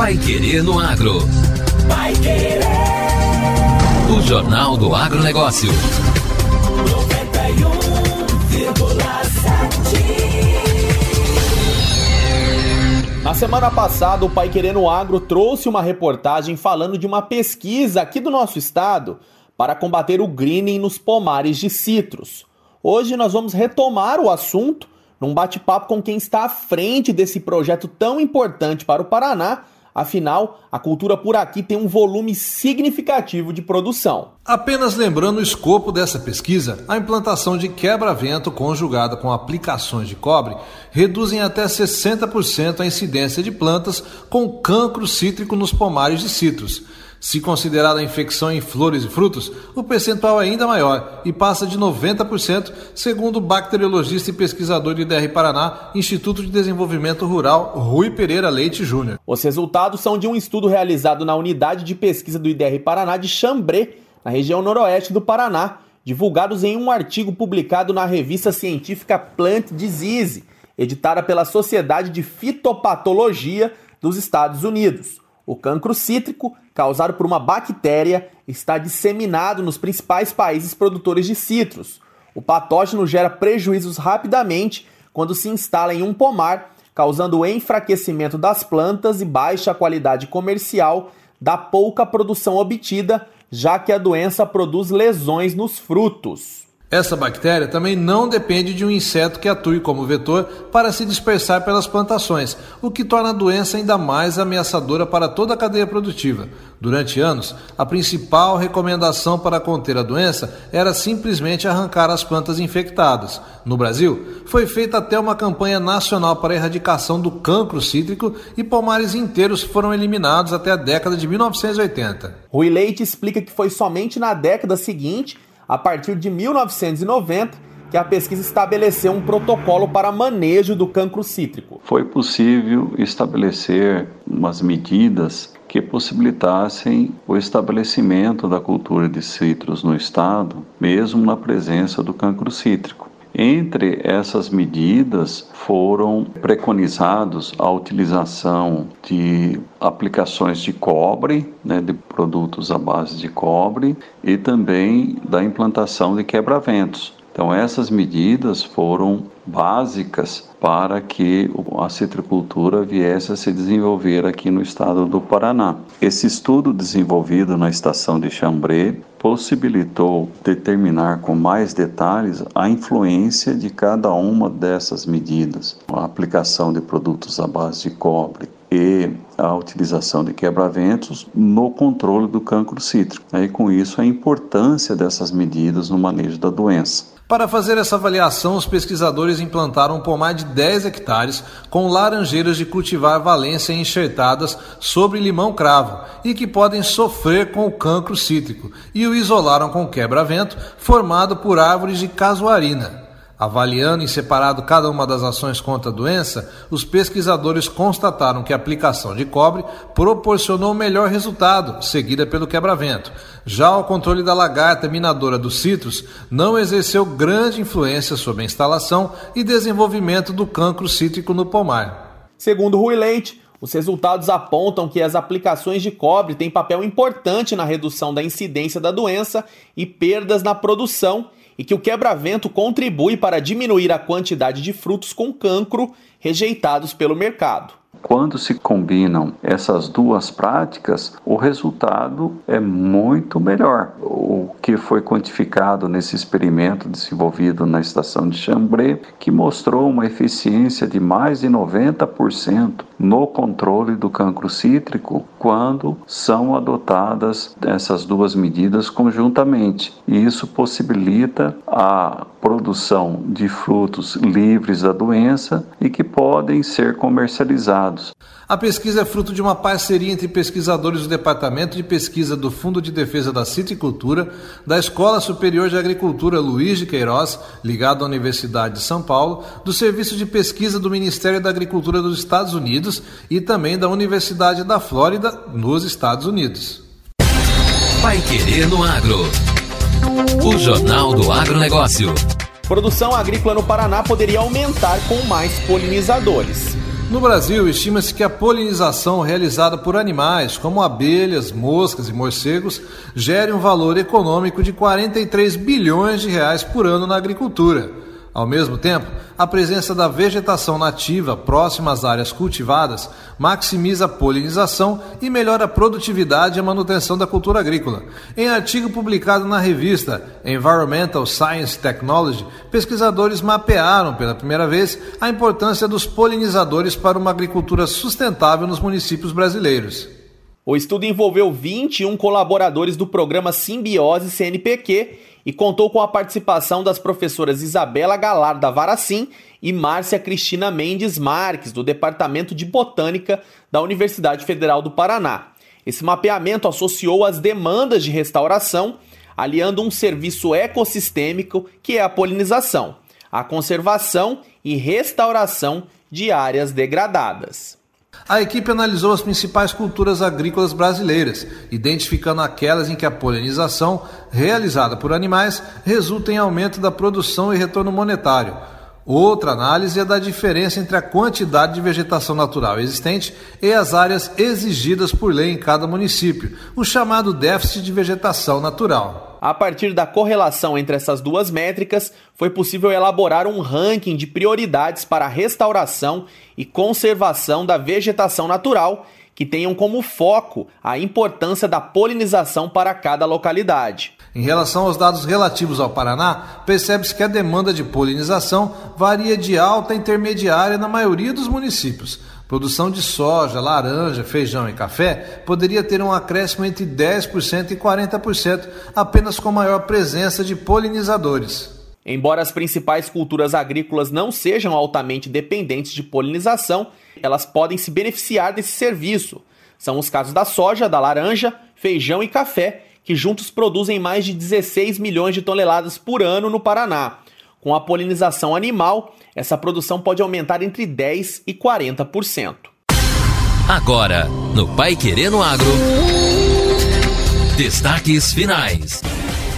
Pai Querer no Agro. Pai Querer. O Jornal do Agronegócio. 91,7. Na semana passada, o Pai Querer no Agro trouxe uma reportagem falando de uma pesquisa aqui do nosso estado para combater o greening nos pomares de citros. Hoje nós vamos retomar o assunto num bate-papo com quem está à frente desse projeto tão importante para o Paraná. Afinal, a cultura por aqui tem um volume significativo de produção. Apenas lembrando o escopo dessa pesquisa, a implantação de quebra-vento conjugada com aplicações de cobre reduzem até 60% a incidência de plantas com cancro cítrico nos pomares de citros. Se considerada a infecção em flores e frutos, o percentual é ainda maior e passa de 90%, segundo o bacteriologista e pesquisador do IDR Paraná, Instituto de Desenvolvimento Rural, Rui Pereira Leite Júnior. Os resultados são de um estudo realizado na unidade de pesquisa do IDR Paraná de Chambré, na região noroeste do Paraná, divulgados em um artigo publicado na revista científica Plant Disease, editada pela Sociedade de Fitopatologia dos Estados Unidos. O cancro cítrico, causado por uma bactéria, está disseminado nos principais países produtores de citros. O patógeno gera prejuízos rapidamente quando se instala em um pomar, causando enfraquecimento das plantas e baixa qualidade comercial da pouca produção obtida, já que a doença produz lesões nos frutos. Essa bactéria também não depende de um inseto que atue como vetor para se dispersar pelas plantações, o que torna a doença ainda mais ameaçadora para toda a cadeia produtiva. Durante anos, a principal recomendação para conter a doença era simplesmente arrancar as plantas infectadas. No Brasil, foi feita até uma campanha nacional para a erradicação do cancro cítrico e pomares inteiros foram eliminados até a década de 1980. Rui Leite explica que foi somente na década seguinte a partir de 1990, que a pesquisa estabeleceu um protocolo para manejo do cancro cítrico. Foi possível estabelecer umas medidas que possibilitassem o estabelecimento da cultura de citros no estado, mesmo na presença do cancro cítrico. Entre essas medidas foram preconizados a utilização de aplicações de cobre, né, de produtos à base de cobre, e também da implantação de quebra-ventos. Então, essas medidas foram básicas para que a citricultura viesse a se desenvolver aqui no estado do Paraná. Esse estudo desenvolvido na estação de Chambré possibilitou determinar com mais detalhes a influência de cada uma dessas medidas. A aplicação de produtos à base de cobre, e a utilização de quebra-ventos no controle do cancro cítrico. Aí, com isso, a importância dessas medidas no manejo da doença. Para fazer essa avaliação, os pesquisadores implantaram pomar de 10 hectares com laranjeiras de cultivar valência enxertadas sobre limão cravo e que podem sofrer com o cancro cítrico e o isolaram com quebra-vento formado por árvores de casuarina. Avaliando em separado cada uma das ações contra a doença, os pesquisadores constataram que a aplicação de cobre proporcionou o melhor resultado, seguida pelo quebra-vento. Já o controle da lagarta minadora dos citros não exerceu grande influência sobre a instalação e desenvolvimento do cancro cítrico no pomar. Segundo Rui Leite, os resultados apontam que as aplicações de cobre têm papel importante na redução da incidência da doença e perdas na produção e que o quebra-vento contribui para diminuir a quantidade de frutos com cancro rejeitados pelo mercado. Quando se combinam essas duas práticas, o resultado é muito melhor. O que foi quantificado nesse experimento desenvolvido na estação de Chambré, que mostrou uma eficiência de mais de 90% no controle do cancro cítrico quando são adotadas essas duas medidas conjuntamente. E isso possibilita a produção de frutos livres da doença e que podem ser comercializados. A pesquisa é fruto de uma parceria entre pesquisadores do Departamento de Pesquisa do Fundo de Defesa da Citicultura, da Escola Superior de Agricultura Luiz de Queiroz, ligado à Universidade de São Paulo, do Serviço de Pesquisa do Ministério da Agricultura dos Estados Unidos e também da Universidade da Flórida, nos Estados Unidos. Vai Querer no Agro. O Jornal do Agronegócio. Produção agrícola no Paraná poderia aumentar com mais polinizadores. No Brasil, estima-se que a polinização realizada por animais, como abelhas, moscas e morcegos, gere um valor econômico de 43 bilhões de reais por ano na agricultura. Ao mesmo tempo, a presença da vegetação nativa próxima às áreas cultivadas maximiza a polinização e melhora a produtividade e a manutenção da cultura agrícola. Em artigo publicado na revista Environmental Science Technology, pesquisadores mapearam pela primeira vez a importância dos polinizadores para uma agricultura sustentável nos municípios brasileiros. O estudo envolveu 21 colaboradores do programa Simbiose CNPq e contou com a participação das professoras Isabela Galar da Varacim e Márcia Cristina Mendes Marques, do Departamento de Botânica da Universidade Federal do Paraná. Esse mapeamento associou as demandas de restauração, aliando um serviço ecossistêmico que é a polinização, a conservação e restauração de áreas degradadas. A equipe analisou as principais culturas agrícolas brasileiras, identificando aquelas em que a polinização, realizada por animais, resulta em aumento da produção e retorno monetário. Outra análise é da diferença entre a quantidade de vegetação natural existente e as áreas exigidas por lei em cada município, o chamado déficit de vegetação natural. A partir da correlação entre essas duas métricas, foi possível elaborar um ranking de prioridades para a restauração e conservação da vegetação natural que tenham como foco a importância da polinização para cada localidade. Em relação aos dados relativos ao Paraná, percebe-se que a demanda de polinização varia de alta a intermediária na maioria dos municípios. Produção de soja, laranja, feijão e café poderia ter um acréscimo entre 10% e 40%, apenas com maior presença de polinizadores. Embora as principais culturas agrícolas não sejam altamente dependentes de polinização, elas podem se beneficiar desse serviço. São os casos da soja, da laranja, feijão e café, que juntos produzem mais de 16 milhões de toneladas por ano no Paraná. Com a polinização animal, essa produção pode aumentar entre 10% e 40%. Agora, no Pai Querendo Agro. Destaques finais.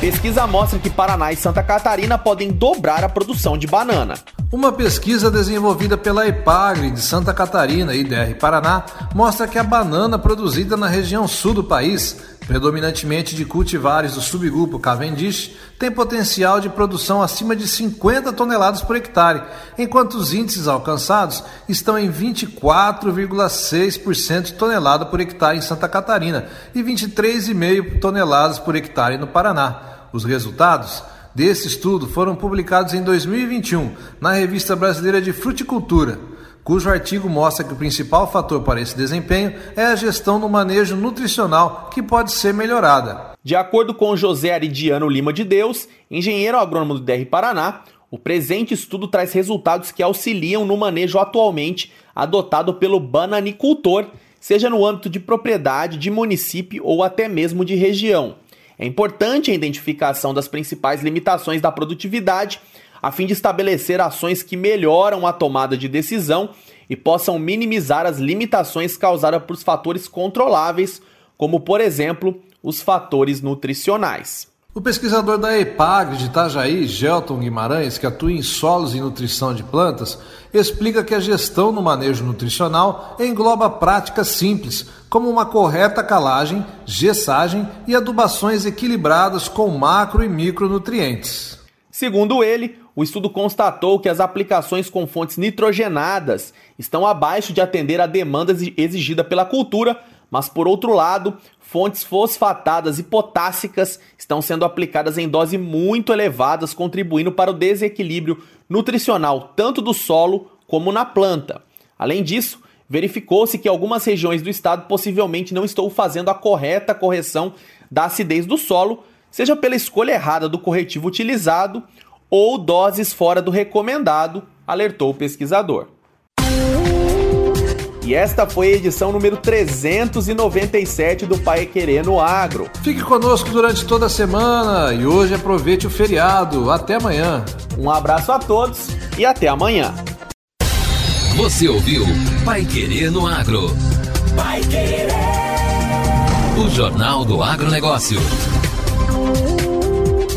Pesquisa mostra que Paraná e Santa Catarina podem dobrar a produção de banana. Uma pesquisa desenvolvida pela EPAGRE de Santa Catarina e DR Paraná mostra que a banana produzida na região sul do país predominantemente de cultivares do subgrupo Cavendish, tem potencial de produção acima de 50 toneladas por hectare, enquanto os índices alcançados estão em 24,6% tonelada por hectare em Santa Catarina e 23,5 toneladas por hectare no Paraná. Os resultados desse estudo foram publicados em 2021 na Revista Brasileira de Fruticultura cujo artigo mostra que o principal fator para esse desempenho é a gestão no manejo nutricional, que pode ser melhorada. De acordo com José Aridiano Lima de Deus, engenheiro agrônomo do DR Paraná, o presente estudo traz resultados que auxiliam no manejo atualmente adotado pelo bananicultor, seja no âmbito de propriedade, de município ou até mesmo de região. É importante a identificação das principais limitações da produtividade a fim de estabelecer ações que melhoram a tomada de decisão e possam minimizar as limitações causadas por fatores controláveis, como, por exemplo, os fatores nutricionais. O pesquisador da EPAGRE de Itajaí, Gelton Guimarães, que atua em solos e nutrição de plantas, explica que a gestão no manejo nutricional engloba práticas simples, como uma correta calagem, gessagem e adubações equilibradas com macro e micronutrientes. Segundo ele, o estudo constatou que as aplicações com fontes nitrogenadas estão abaixo de atender a demanda exigida pela cultura, mas por outro lado, fontes fosfatadas e potássicas estão sendo aplicadas em doses muito elevadas, contribuindo para o desequilíbrio nutricional tanto do solo como na planta. Além disso, verificou-se que algumas regiões do estado possivelmente não estão fazendo a correta correção da acidez do solo, seja pela escolha errada do corretivo utilizado ou doses fora do recomendado, alertou o pesquisador. E esta foi a edição número 397 do Pai Querer no Agro. Fique conosco durante toda a semana e hoje aproveite o feriado. Até amanhã. Um abraço a todos e até amanhã. Você ouviu Pai Querer no Agro. Pai Querer. O Jornal do Agronegócio.